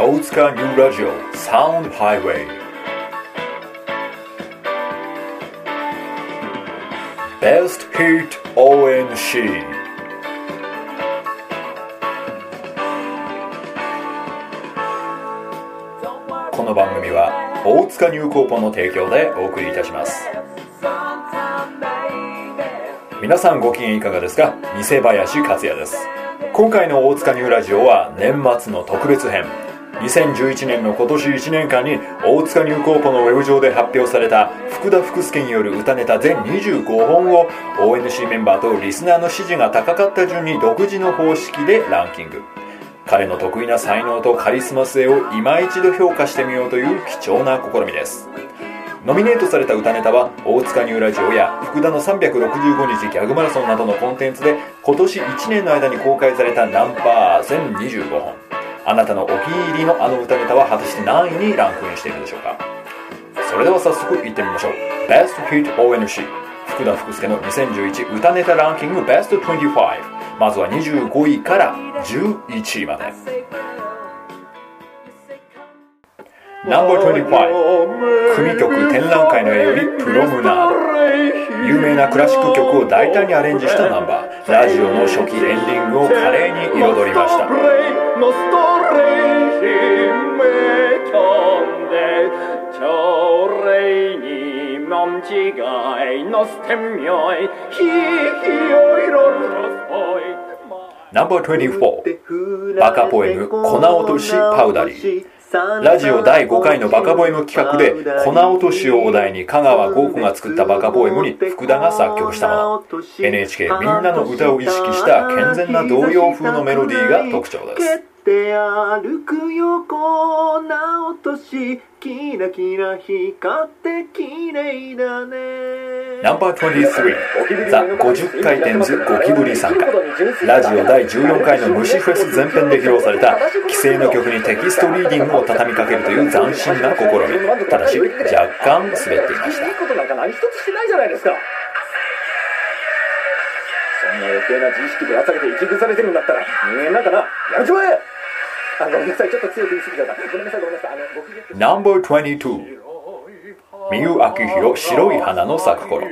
大塚ニューラジオサウンドハイウェイベストヒット ONC この番組は大塚ニューコーポの提供でお送りいたします。皆さんご機嫌いかがですか？偽林克也です。今回の大塚ニューラジオは年末の特別編2011年の今年1年間に大塚ニューコーポのウェブ上で発表された福田福助による歌ネタ全25本を ONC メンバーとリスナーの支持が高かった順に独自の方式でランキング。彼の得意な才能とカリスマ性を今一度評価してみようという貴重な試みです。ノミネートされた歌ネタは大塚ニューラジオや福田の365日ギャグマラソンなどのコンテンツで今年1年の間に公開されたナンバー全25本。あなたのお気に入りのあの歌ネタは果たして何位にランクインしているでしょうか？それでは早速いってみましょう。Best Hit ONC 福田福助の2011歌ネタランキング Best 25まずは25位から11位まで。No.25 組曲展覧会の絵よりプロムナード。有名なクラシック曲を大胆にアレンジしたナンバー。ラジオの初期エンディングを華麗に彩りました。ナンバー24バカポエム粉落としパウダリー。ラジオ第5回のバカボエム企画で粉落としをお題に香川豪子が作ったバカボエムに福田が作曲したもの。NHK みんなのうたを意識した健全な童謡風のメロディーが特徴です。て歩くよ粉落としキラキラ光って綺麗だね。ナンバー23ザ・50回転ズゴキブリ讃歌。ラジオ第14回の虫フェス前編で披露された既成の曲にテキストリーディングを畳みかけるという斬新な試み。ただし若干滑っていました。いいことなんか何一つしてないじゃないですか。そんな余計な自意識で朝けて息腐れてるんだったら人間なんかな。やめちまえあごめんなさい、ちょっと強く言い過ぎちゃった。ごめんなさい、ごめんなさい。あの、ごナンバー22。三浦明宏白い花の咲く頃。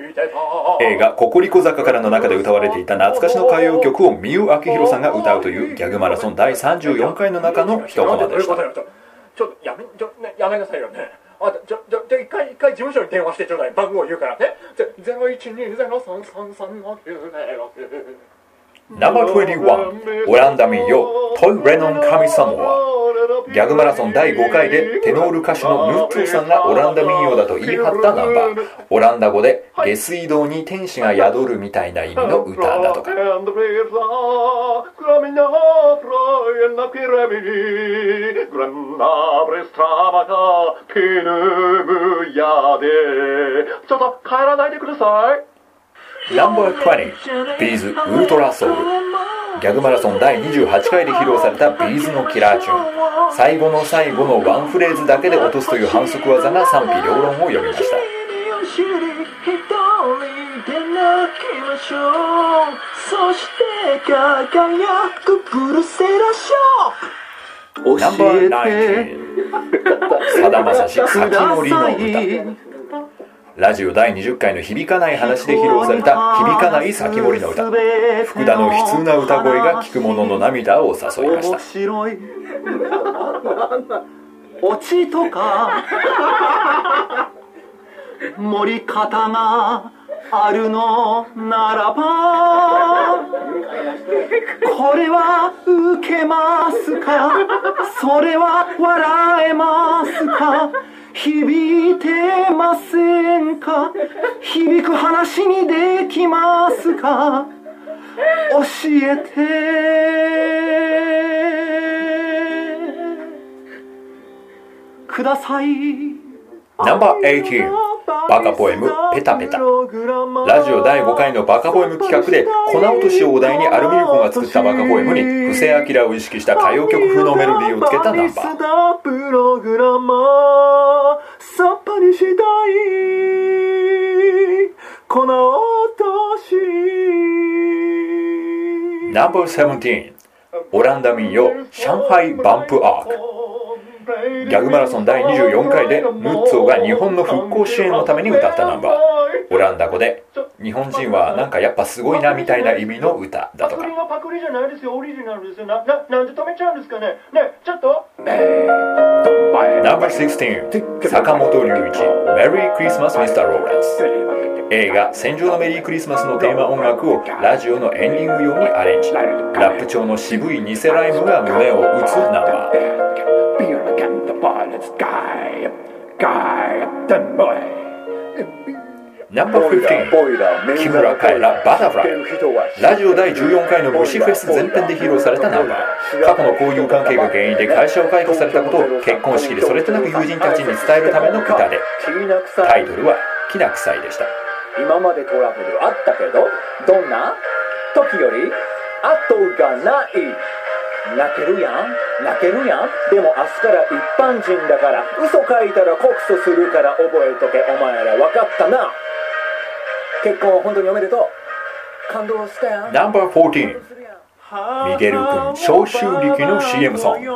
映画「ココリコ坂から」の中で歌われていた懐かしの歌謡曲を三浦明宏さんが歌うというギャグマラソン第34回の中の一コマでした。ちょっとやめちょ、ね、やめなさいよね。あじゃじゃじゃ一回一回事務所に電話してちょうだい。番号言うからね。0120333906ナンバー21オランダ民謡トイ・レノン神様はギャグマラソン第5回でテノール歌手のヌッツーさんがオランダ民謡だと言い張ったナンバー。オランダ語で下水道に天使が宿るみたいな意味の歌だとか。ちょっと帰らないでください。ナンバー20 B'zウルトラソウルギャグマラソン第28回で披露された B'zのキラーチューン。最後の最後のワンフレーズだけで落とすという反則技が賛否両論を呼びました。そして。輝くブルセラショナンバー19さだまさし「先森の歌」ラジオ第20回の響かない話で披露された響かない先森の歌。福田の悲痛な歌声が聞く者の涙を誘いました。白い。落ちとか盛り方があるのならばこれは受けますか？それは笑えますか？響いてませんか？響く話にできますか？教えて。ください。ナンバー18バカポエムペタペタ。ラジオ第5回のバカポエム企画で粉落としをお題にアルミルコが作ったバカポエムに布施明を意識した歌謡曲風のメロディーをつけたナンバー。ナンバーさっぱりしたい。粉落とし。17オランダ民謡上海バンプアーク。ギャグマラソン第24回でムッツォが日本の復興支援のために歌ったナンバー。オランダ語で日本人はなんかやっぱすごいなみたいな意味の歌だとか。ナンバー16坂本龍一メリークリスマスミスターローレンス映画「戦場のメリークリスマス」のテーマ音楽をラジオのエンディング用にアレンジ。ラップ調の渋い偽ライムが胸を打つナンバー。ナンバー15木村カエラバタフライラジオ第14回の虫フェス全編で披露されたナンバー。過去の交友関係が原因で会社を解雇されたことを結婚式でそれとなく友人たちに伝えるための歌で。タイトルは「きな臭い」でした。今までトラブルあったけどどんな？時より後がない。泣けるやん？泣けるやん？でも明日から一般人だから嘘書いたら告訴するから覚えとけ。お前ら分かったな？結婚本当におめでとう？感動したやん？No.14 ミゲル君消臭力の CM ソン。グ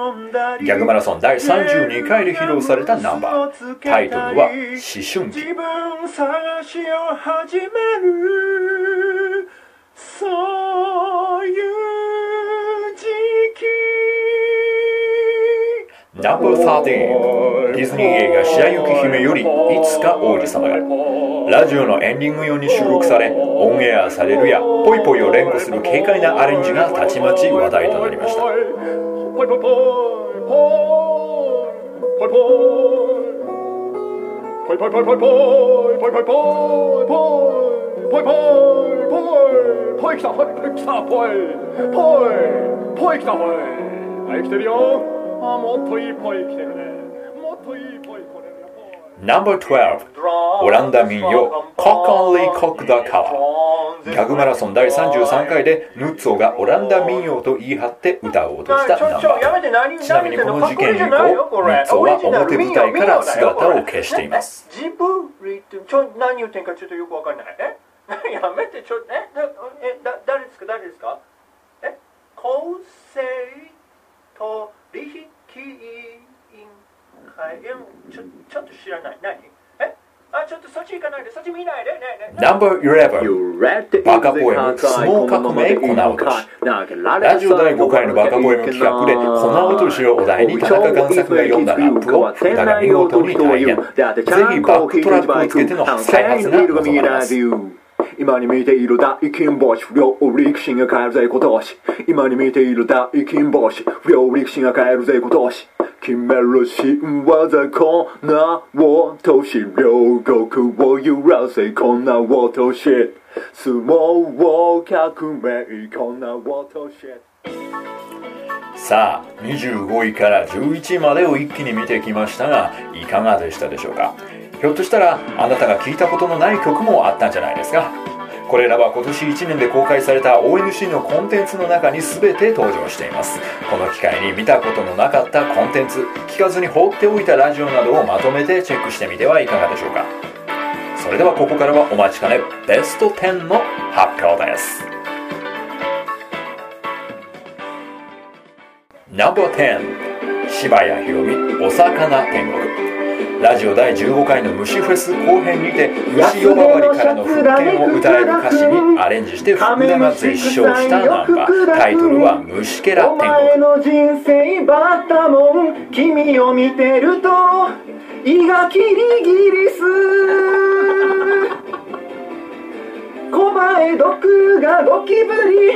ギャグマラソン第32回で披露されたナンバータイトルは「思春期」自分探しを始める。そういうナンバー13ディズニー映画「白雪姫」より「いつか王子様が」ラジオのエンディング用に収録されオンエアされるやぽいぽいを連呼する軽快なアレンジがたちまち話題となりました。ポイぽいポイぽいポイポイぽいポイポイぽいポイぽい来てるよポイ No.12 オランダ民謡 Cock Only Cock the Cow ギャグマラソン第33回でヌッツォがオランダ民謡と言い張って歌おうとしたナンバーちなみにこの事件以降ヌッツォは表舞台から姿を消しています。ジブリってちょ何言ってんかちょっとよくわかんない。え？やめてちょえ？だえだ誰ですか？誰ですか？え？公正取引委員会えちょちょっと知らない。何？え？あちょっとそっち行かないで。そっち見ないで。ねえねえ。No.11 バカポエム相撲革命粉落とし。ラジオ第5回のバカポエム企画で粉落としをお題に田中贋作が読んだラップを歌が見事に体現ぜひバックトラップをつけての再発が望まれます今に見ている大金星不良力士が帰るぜ今年今に見ている大金星不良力士が帰るぜ今年決める新技こんな落とし両国を揺らせこんな落とし。相撲革命こんな落としさあ25位から11位までを一気に見てきましたがいかがでしたでしょうかひょっとしたらあなたが聞いたことのない曲もあったんじゃないですかこれらは今年1年で公開された ONC のコンテンツの中に全て登場しています。この機会に見たことのなかったコンテンツ聞かずに放っておいたラジオなどをまとめてチェックしてみてはいかがでしょうか。それではここからはお待ちかね。ベスト10の発表です。No.10 柴谷ひろみお魚天国。ラジオ第15回の虫フェス後編にて虫呼ばわりからの復権を歌える歌詞にアレンジして福田が絶唱したナンバータイトルは虫けらお天前の人生バッタモン。君を見てると胃がキリギリス小林毒がゴキブリ。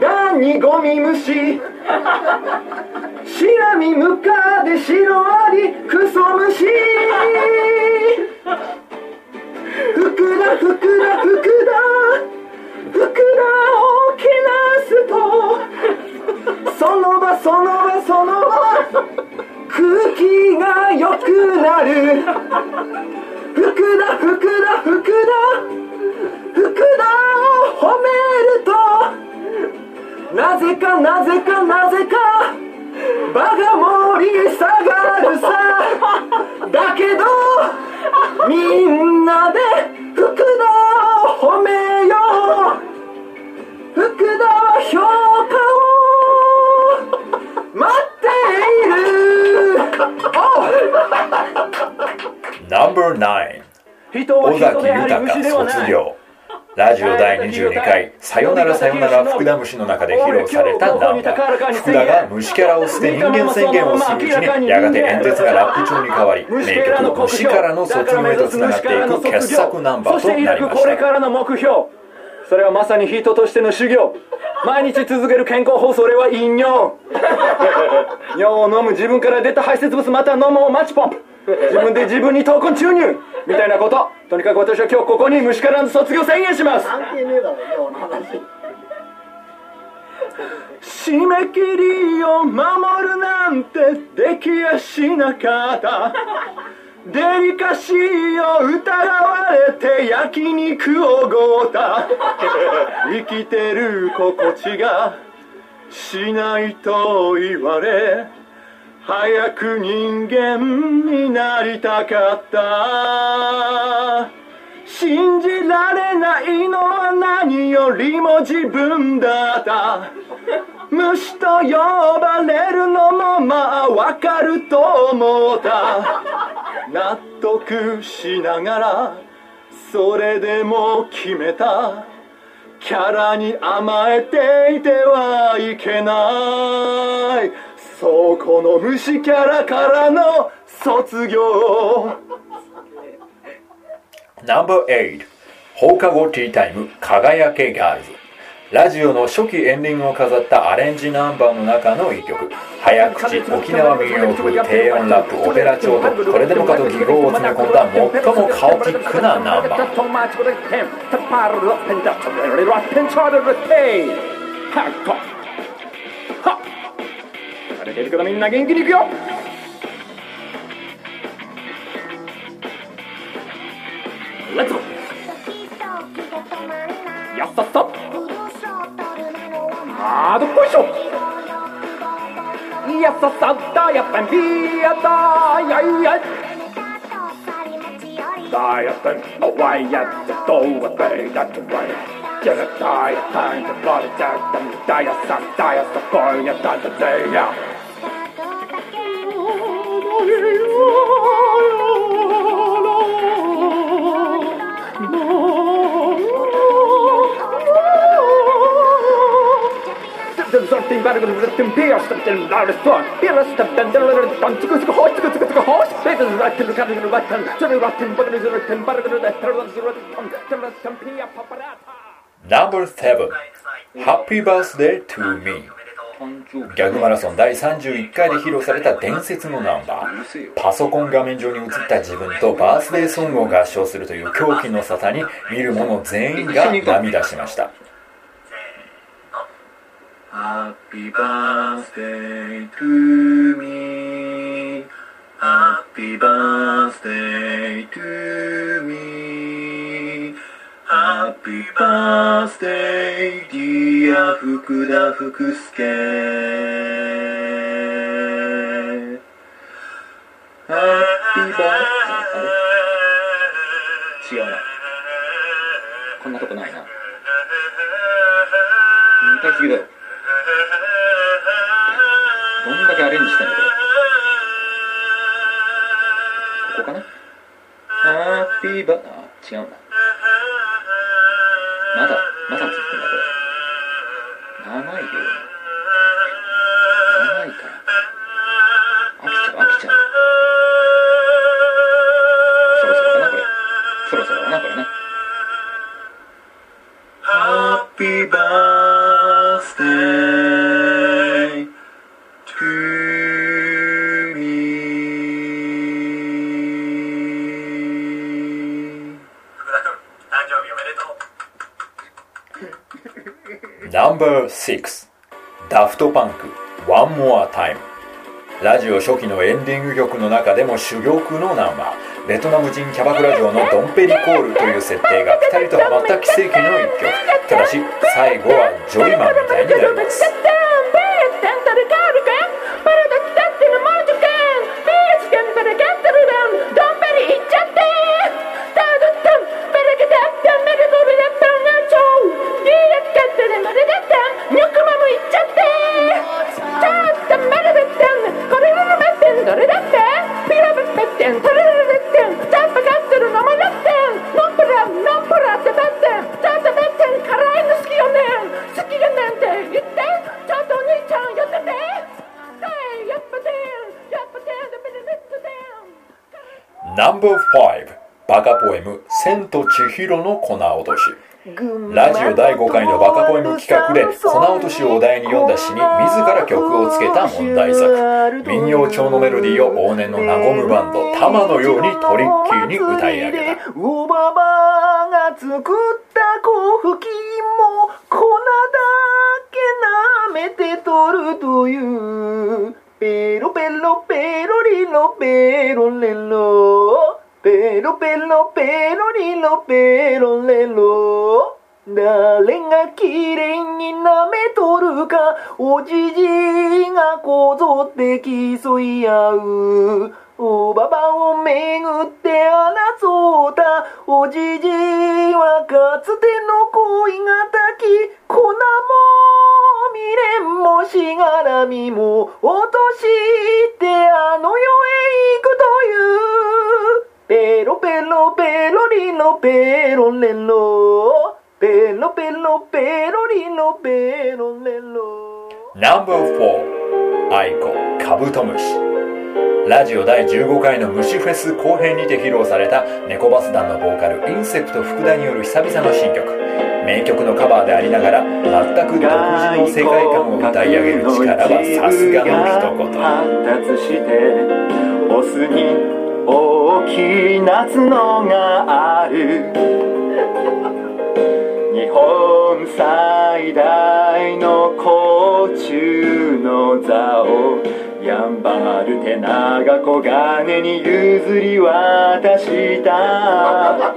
ガンにゴミ虫シラミムカデシロアリクソムシふくらふくらふくらふくらをけなすとその場その場その場。空気が良くなる。ふくらふくらふくらふくらを褒めると。なぜかなぜかなぜか。場が盛り下がるさだけどみんなで福田を褒めよう。福田は評価を待っている。Number 9 人は人ではない。卒業。ラジオ第22回「さよならさよなら福田虫」の中で披露されたナンバー福田が虫キャラを捨て人間宣言をするうちにやがて演説がラップ調に変わり名曲「虫からの卒業」へとつながっていく傑作ナンバーとなりました。これからの目標。それはまさに人としての修行。毎日続ける健康法それは飲尿。尿を飲む自分から出た排泄物また飲むをマッチポン。プ自分で自分に闘魂注入みたいなこと。とにかく私は今日ここに虫からの卒業宣言します。締め切りを守るなんてできやしなかった。デリカシーを疑われて焼肉をごった。生きてる心地がしないと言われ。早く人間になりたかった。信じられないのは何よりも自分だった。虫と呼ばれるのもまあわかると思った。納得しながらそれでも決めた。キャラに甘えていてはいけない。そうこの虫キャラからの卒業。ナンバー8放課後ティータイム輝けガールズ。ラジオの初期エンディングを飾ったアレンジナンバーの中の一曲。早口沖縄民謡風低音ラップオペラ調とこれでもかと技巧を詰め込んだ最もカオティックなナンバー。れてるからみんな元気にいくよ。レッツゴーやっさっさ。あーどっこいしょ。やっさっさだやっぱんピーやだやいやいだやったんおわいやっとどうわべだってわいやだだやたんとばれちゃったんだ。やさだやさこいやだだぜやナンバー7 Happy Birthday to Me ギャグマラソン。第31回で披露された伝説のナンバーパソコン画面上に映った自分とバースデーソングを合唱するという狂気の沙汰に見る者全員が涙しました Happy birthday to me Happy birthday to me Happy birthday dear 福田福助 Happy birthday 違うなこんなとこないな歌いすぎだよレンジしたんのこれここかな？ハッピーバー違うなま6ダフトパンク One More Time. ラジオ初期のエンディング曲の中でも珠玉のナンバーベトナム人キャバクラ嬢のドンペリコールという設定がピタリとハマった奇跡の一曲。ただし最後はジョイマンみたいになります。千尋の粉落とし」ラジオ第5回のバカポエム企画で粉落としをお題に読んだ詩に自ら曲をつけた問題作。民謡調のメロディーを往年の和むバンドタマのようにトリッキーに歌い上げた。おばばが作った粉吹きも粉だけ舐めて取るという。ペロペロペロリロペロレロペロペロペロリロペロレロ。誰が綺麗に舐めとるか。おじじがこぞって競い合う。おばばをめぐって争った。おじじはかつての恋がたき粉も未練もしがらみも落としてあの世へ行くというペロペロペペロレロペロペロペロリのペロレロ No.4 アイコカブトムシ。ラジオ第15回の虫フェス後編にて披露された猫バス団のボーカルインセプト福田による久々の新曲。名曲のカバーでありながら全く独自の世界観を歌い上げる力はさすがの一言大きな角がある。日本最大の甲虫の座をやんばる手長小金に譲り渡した。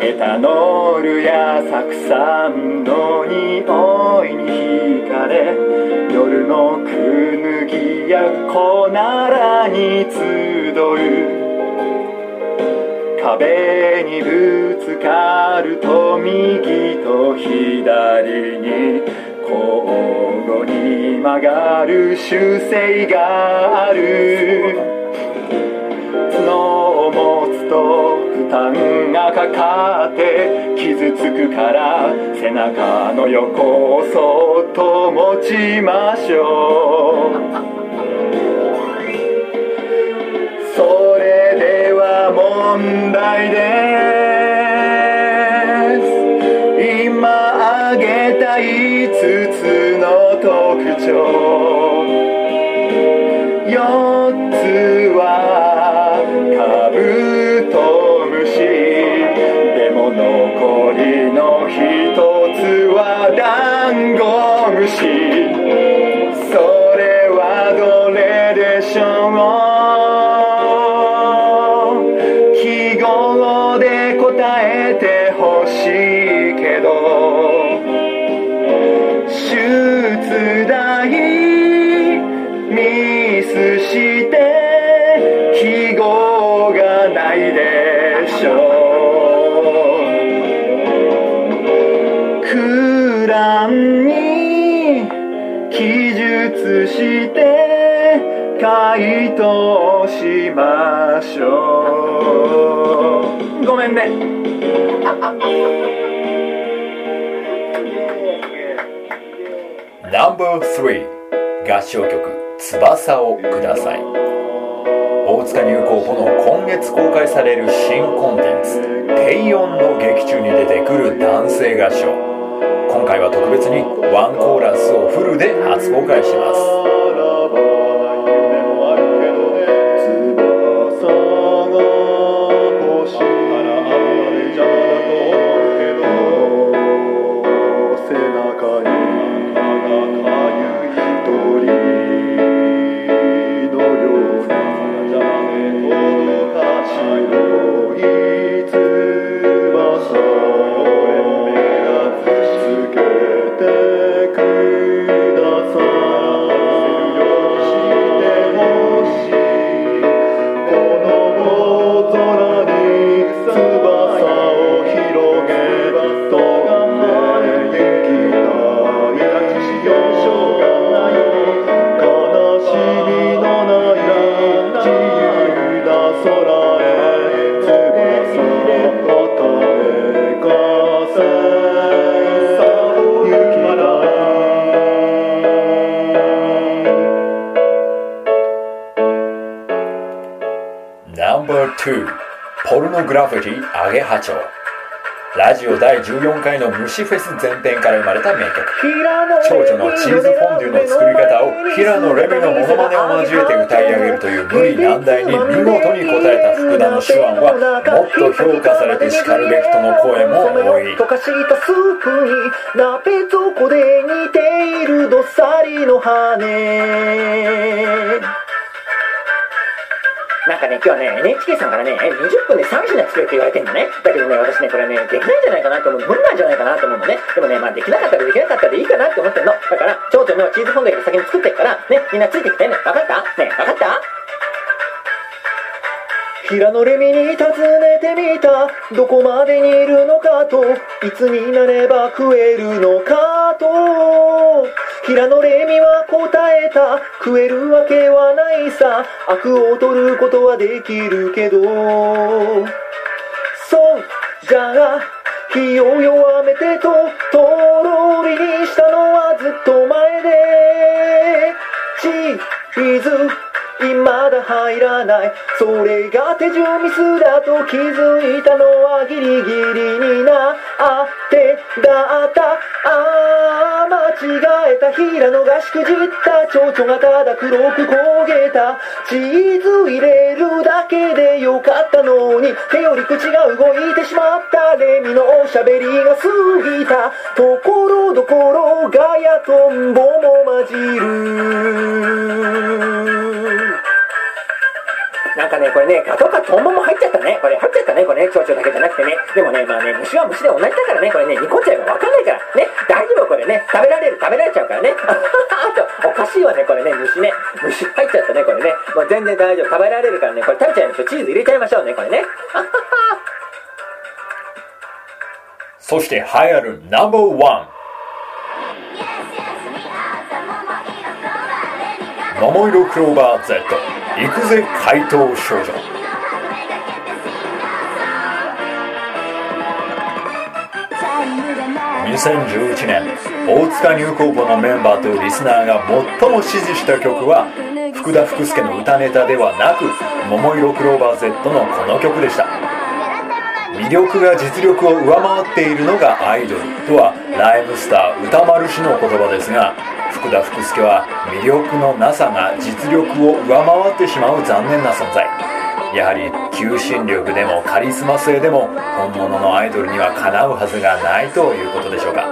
エタノールや酢酸の匂いに惹かれ夜のくぬぎや小ならに集う。壁にぶつかると右と左に交互に曲がる習性がある。角を持つと負担がかかって傷つくから背中の横をそっと持ちましょう。スして記号がないでしょう。空欄に記述して回答しましょう。ごめんね。No.3 合唱曲「翼をください」大塚流行後の今月公開される新コンテンツ「低音の劇中」に出てくる男性合唱。今回は特別にワンコーラスをフルで初公開します。ラフィティアゲハチョウ。ラジオ第14回の虫フェス前編から生まれた名曲。蝶々のチーズフォンデュの作り方を平野レミのモノマネを交えて歌い上げるという無理難題に見事に応えた福田の手腕はもっと評価されてしかるべきとの声も多い。溶かしたスープに鍋底で煮ているどっさりの羽なんかね、今日はね、NHK さんからね、20分で3品作れって言われてんのね。だけどね、私ね、これね、できないんじゃないかなと思う。無理なんじゃないかなと思うのね。でもね、まあできなかったらできなかったらいいかなって思ってんの。だから、蝶々のチーズフォンデュが先に作ってっから、ね、みんなついてきてね。わかった？ね、わかった？平野レミに尋ねてみたどこまでにいるのかといつになれば食えるのかと平野レミは答えた。食えるわけはないさ。悪を取ることはできるけど。そう。じゃあ火を弱めてととろ火にしたのはずっと前で。チーズ未だ入らない。それが手順ミスだと気づいたのはギリギリになってだった。あ間違えた平野がしくじった蝶々がただ黒く焦げた。チーズ入れるだけでよかったのに。手より口が動いてしまった。レミのおしゃべりが過ぎた。ところどころガヤとんぼも混じる。なんかね、これね、ガとかトンボも入っちゃったね。これ入っちゃったね、これね、蝶々だけじゃなくてね。でもね、まあね、虫は虫で同じだからね、これね、煮込んじゃえばわかんないから。ね、大丈夫これね、食べられる、食べられちゃうからね。あと、おかしいわね、これね、虫ね。虫入っちゃったね、これね。もう全然大丈夫、食べられるからね、これ食べちゃいましょう。チーズ入れちゃいましょうね、これね。そして流行るナンバーワン桃色クローバー Z 行くぜ怪盗少女。2011年大塚ニューコーポのメンバーとリスナーが最も支持した曲は福田福助の歌ネタではなく桃色クローバー Z のこの曲でした。魅力が実力を上回っているのがアイドルとはライムスター歌丸氏の言葉ですが福田福助は魅力のなさが実力を上回ってしまう残念な存在。やはり求心力でもカリスマ性でも本物のアイドルにはかなうはずがないということでしょうか。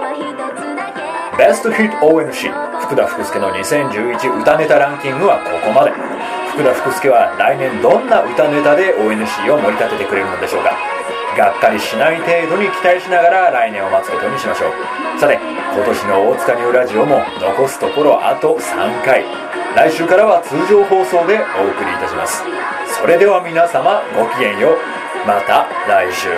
ベストヒット ONC 福田福助の2011歌ネタランキングはここまで。福田福助は来年どんな歌ネタで ONC を盛り立ててくれるのでしょうか。がっかりしない程度に期待しながら来年を待つことにしましょう。さて今年の大塚ニューラジオも残すところあと3回。来週からは通常放送でお送りいたします。それでは皆様ごきげんよう。また来週。